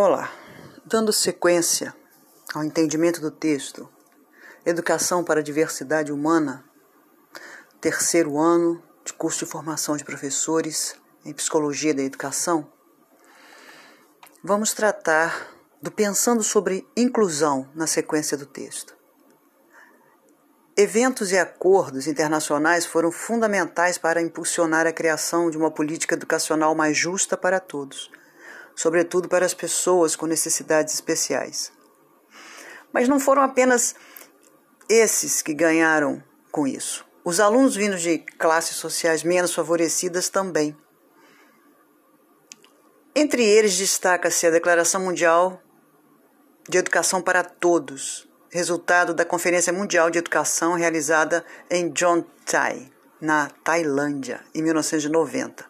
Olá, dando sequência ao entendimento do texto Educação para a Diversidade Humana, terceiro ano de curso de formação de professores em Psicologia da Educação, vamos tratar do pensando sobre inclusão na sequência do texto. Eventos e acordos internacionais foram fundamentais para impulsionar a criação de uma política educacional mais justa para todos sobretudo para as pessoas com necessidades especiais. Mas não foram apenas esses que ganharam com isso. Os alunos vindos de classes sociais menos favorecidas também. Entre eles destaca-se a Declaração Mundial de Educação para Todos, resultado da Conferência Mundial de Educação realizada em Thai, na Tailândia, em 1990.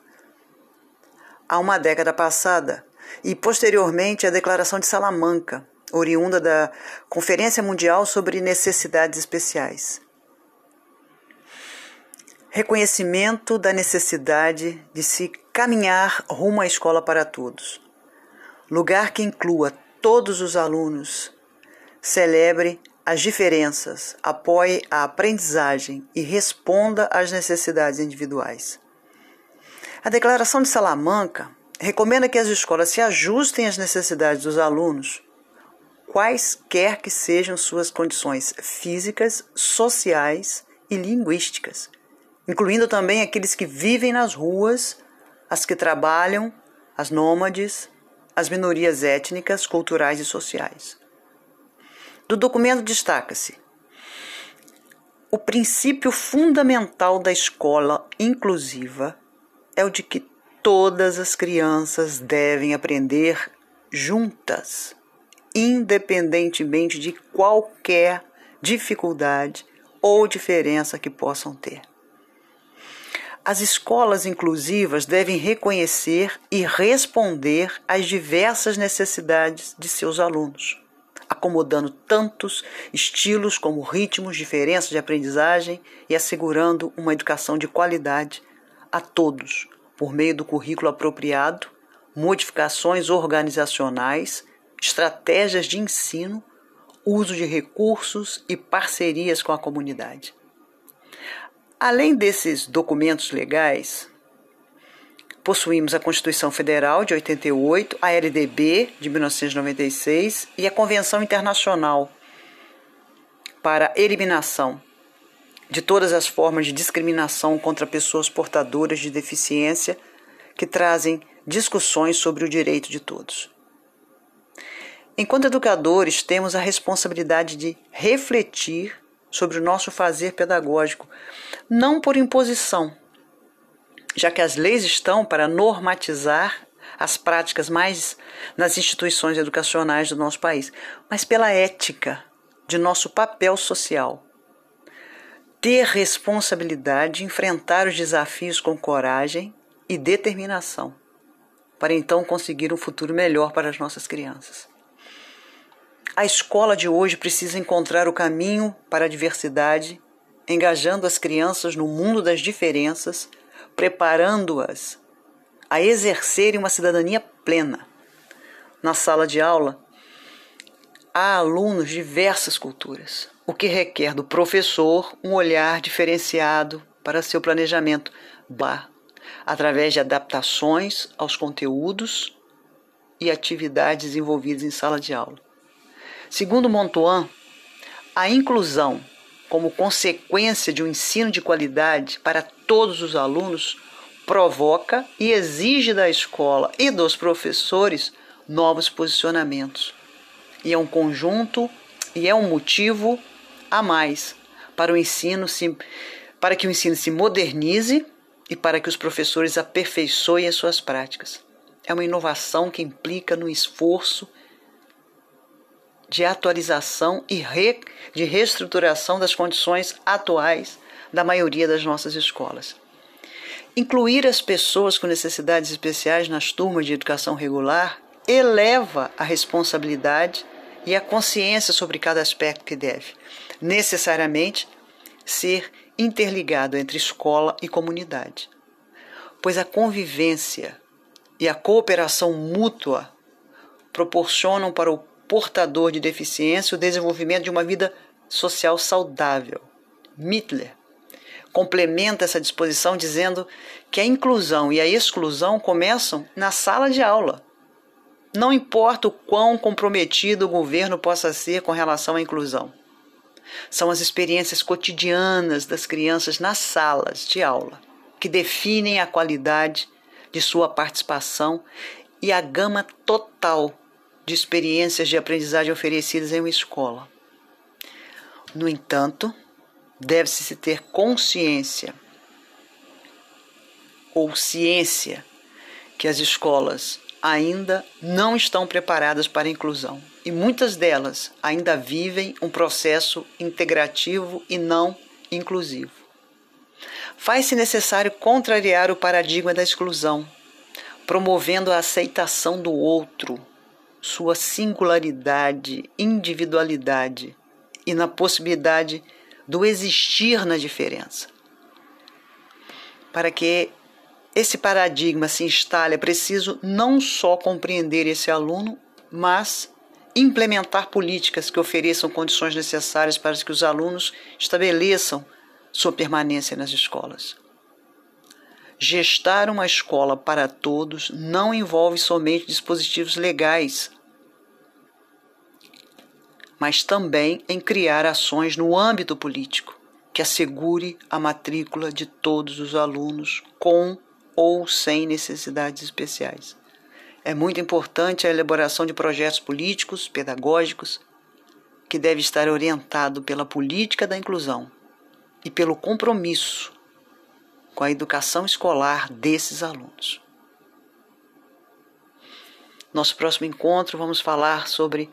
Há uma década passada, e posteriormente a Declaração de Salamanca, oriunda da Conferência Mundial sobre Necessidades Especiais. Reconhecimento da necessidade de se caminhar rumo à escola para todos. Lugar que inclua todos os alunos, celebre as diferenças, apoie a aprendizagem e responda às necessidades individuais. A Declaração de Salamanca recomenda que as escolas se ajustem às necessidades dos alunos, quaisquer que sejam suas condições físicas, sociais e linguísticas, incluindo também aqueles que vivem nas ruas, as que trabalham, as nômades, as minorias étnicas, culturais e sociais. Do documento destaca-se o princípio fundamental da escola inclusiva é o de que Todas as crianças devem aprender juntas, independentemente de qualquer dificuldade ou diferença que possam ter. As escolas inclusivas devem reconhecer e responder às diversas necessidades de seus alunos, acomodando tantos estilos como ritmos, diferenças de aprendizagem e assegurando uma educação de qualidade a todos, por meio do currículo apropriado, modificações organizacionais, estratégias de ensino, uso de recursos e parcerias com a comunidade. Além desses documentos legais, possuímos a Constituição Federal de 88, a LDB de 1996 e a Convenção Internacional para Eliminação de todas as formas de discriminação contra pessoas portadoras de deficiência que trazem discussões sobre o direito de todos. Enquanto educadores, temos a responsabilidade de refletir sobre o nosso fazer pedagógico, não por imposição, já que as leis estão para normatizar as práticas mais nas instituições educacionais do nosso país, mas pela ética de nosso papel social ter responsabilidade, enfrentar os desafios com coragem e determinação, para então conseguir um futuro melhor para as nossas crianças. A escola de hoje precisa encontrar o caminho para a diversidade, engajando as crianças no mundo das diferenças, preparando-as a exercerem uma cidadania plena. Na sala de aula, há alunos de diversas culturas o que requer do professor um olhar diferenciado para seu planejamento, através de adaptações aos conteúdos e atividades envolvidas em sala de aula. Segundo Montoan, a inclusão, como consequência de um ensino de qualidade para todos os alunos, provoca e exige da escola e dos professores novos posicionamentos. E é um conjunto e é um motivo a mais para o ensino se, para que o ensino se modernize e para que os professores aperfeiçoem as suas práticas. É uma inovação que implica no esforço de atualização e re, de reestruturação das condições atuais da maioria das nossas escolas. Incluir as pessoas com necessidades especiais nas turmas de educação regular eleva a responsabilidade e a consciência sobre cada aspecto que deve necessariamente ser interligado entre escola e comunidade, pois a convivência e a cooperação mútua proporcionam para o portador de deficiência o desenvolvimento de uma vida social saudável. Mittler complementa essa disposição dizendo que a inclusão e a exclusão começam na sala de aula. Não importa o quão comprometido o governo possa ser com relação à inclusão. São as experiências cotidianas das crianças nas salas de aula que definem a qualidade de sua participação e a gama total de experiências de aprendizagem oferecidas em uma escola. No entanto, deve-se ter consciência ou ciência que as escolas ainda não estão preparadas para a inclusão e muitas delas ainda vivem um processo integrativo e não inclusivo. Faz-se necessário contrariar o paradigma da exclusão, promovendo a aceitação do outro, sua singularidade, individualidade e na possibilidade do existir na diferença. Para que esse paradigma se instale, é preciso não só compreender esse aluno, mas implementar políticas que ofereçam condições necessárias para que os alunos estabeleçam sua permanência nas escolas. Gestar uma escola para todos não envolve somente dispositivos legais, mas também em criar ações no âmbito político que assegure a matrícula de todos os alunos com ou sem necessidades especiais. É muito importante a elaboração de projetos políticos, pedagógicos, que deve estar orientado pela política da inclusão e pelo compromisso com a educação escolar desses alunos. Nosso próximo encontro vamos falar sobre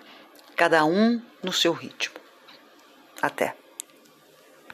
cada um no seu ritmo. Até!